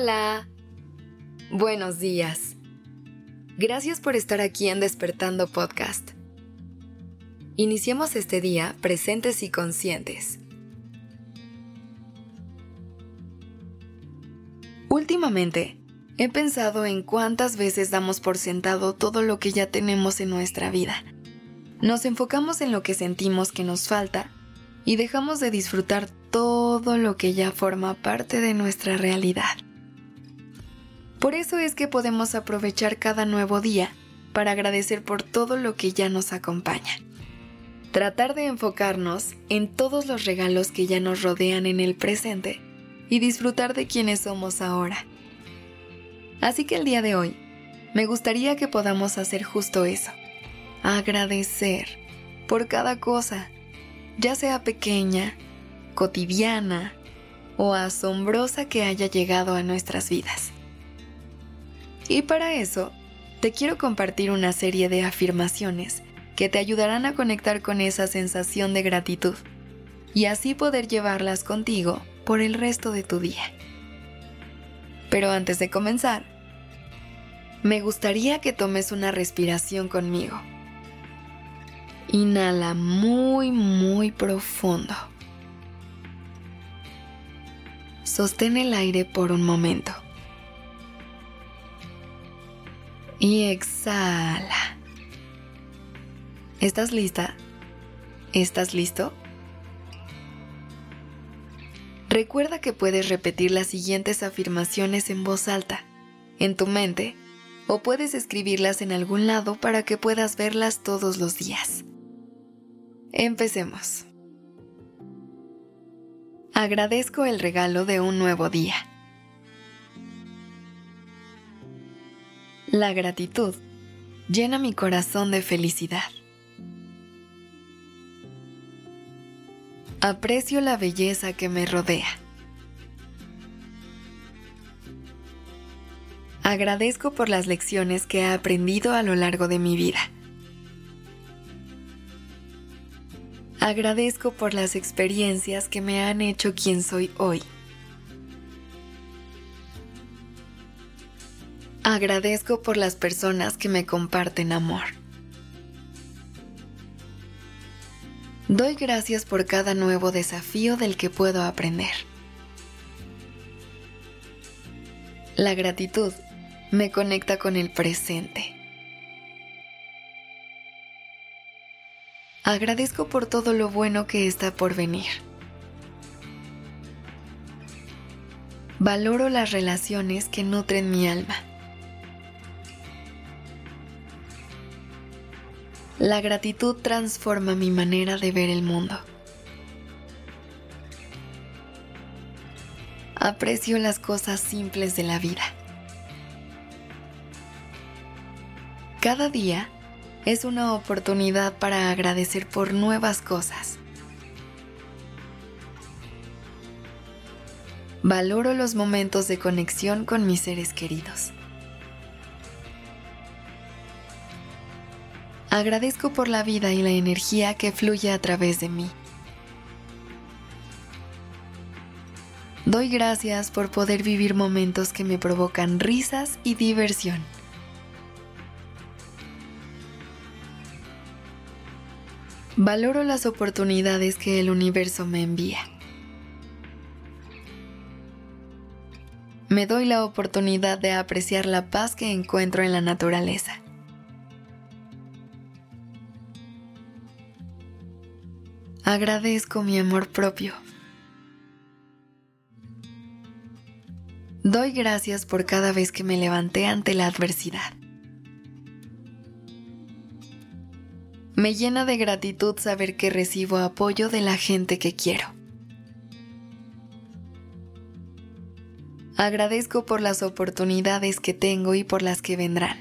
Hola. Buenos días. Gracias por estar aquí en Despertando Podcast. Iniciemos este día presentes y conscientes. Últimamente, he pensado en cuántas veces damos por sentado todo lo que ya tenemos en nuestra vida. Nos enfocamos en lo que sentimos que nos falta y dejamos de disfrutar todo lo que ya forma parte de nuestra realidad. Por eso es que podemos aprovechar cada nuevo día para agradecer por todo lo que ya nos acompaña. Tratar de enfocarnos en todos los regalos que ya nos rodean en el presente y disfrutar de quienes somos ahora. Así que el día de hoy, me gustaría que podamos hacer justo eso. Agradecer por cada cosa, ya sea pequeña, cotidiana o asombrosa que haya llegado a nuestras vidas. Y para eso, te quiero compartir una serie de afirmaciones que te ayudarán a conectar con esa sensación de gratitud y así poder llevarlas contigo por el resto de tu día. Pero antes de comenzar, me gustaría que tomes una respiración conmigo. Inhala muy, muy profundo. Sostén el aire por un momento. Y exhala. ¿Estás lista? ¿Estás listo? Recuerda que puedes repetir las siguientes afirmaciones en voz alta, en tu mente, o puedes escribirlas en algún lado para que puedas verlas todos los días. Empecemos. Agradezco el regalo de un nuevo día. La gratitud llena mi corazón de felicidad. Aprecio la belleza que me rodea. Agradezco por las lecciones que he aprendido a lo largo de mi vida. Agradezco por las experiencias que me han hecho quien soy hoy. Agradezco por las personas que me comparten amor. Doy gracias por cada nuevo desafío del que puedo aprender. La gratitud me conecta con el presente. Agradezco por todo lo bueno que está por venir. Valoro las relaciones que nutren mi alma. La gratitud transforma mi manera de ver el mundo. Aprecio las cosas simples de la vida. Cada día es una oportunidad para agradecer por nuevas cosas. Valoro los momentos de conexión con mis seres queridos. Agradezco por la vida y la energía que fluye a través de mí. Doy gracias por poder vivir momentos que me provocan risas y diversión. Valoro las oportunidades que el universo me envía. Me doy la oportunidad de apreciar la paz que encuentro en la naturaleza. Agradezco mi amor propio. Doy gracias por cada vez que me levanté ante la adversidad. Me llena de gratitud saber que recibo apoyo de la gente que quiero. Agradezco por las oportunidades que tengo y por las que vendrán.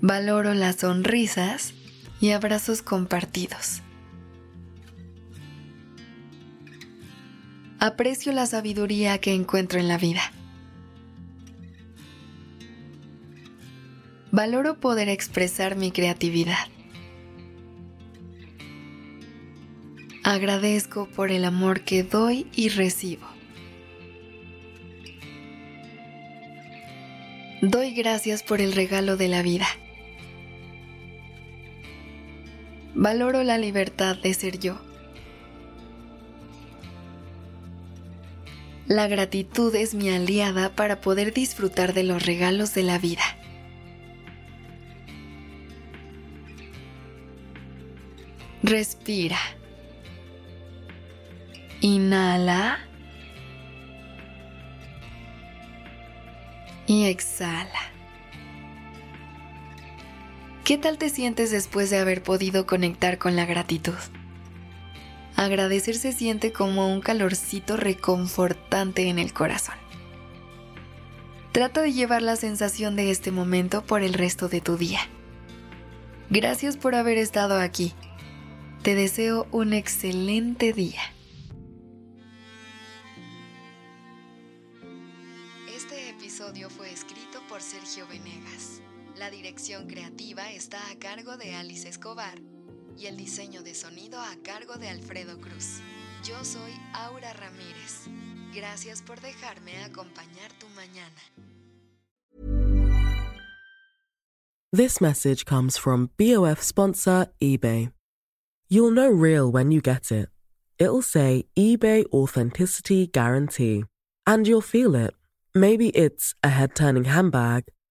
Valoro las sonrisas y abrazos compartidos. Aprecio la sabiduría que encuentro en la vida. valoro poder expresar mi creatividad. Agradezco por el amor que doy y recibo. Doy gracias por el regalo de la vida. Valoro la libertad de ser yo. La gratitud es mi aliada para poder disfrutar de los regalos de la vida. Respira. Inhala. Y exhala. ¿Qué tal te sientes después de haber podido conectar con la gratitud? Agradecer se siente como un calorcito reconfortante en el corazón. Trata de llevar la sensación de este momento por el resto de tu día. Gracias por haber estado aquí. Te deseo un excelente día. Este episodio fue escrito por Sergio Venegas. La dirección creativa está a cargo de Alice Escobar y el diseño de sonido a cargo de Alfredo Cruz. Yo soy Aura Ramírez. Gracias por dejarme acompañar tu mañana. This message comes from BOF sponsor eBay. You'll know real when you get it. It'll say eBay Authenticity Guarantee. And you'll feel it. Maybe it's a head turning handbag,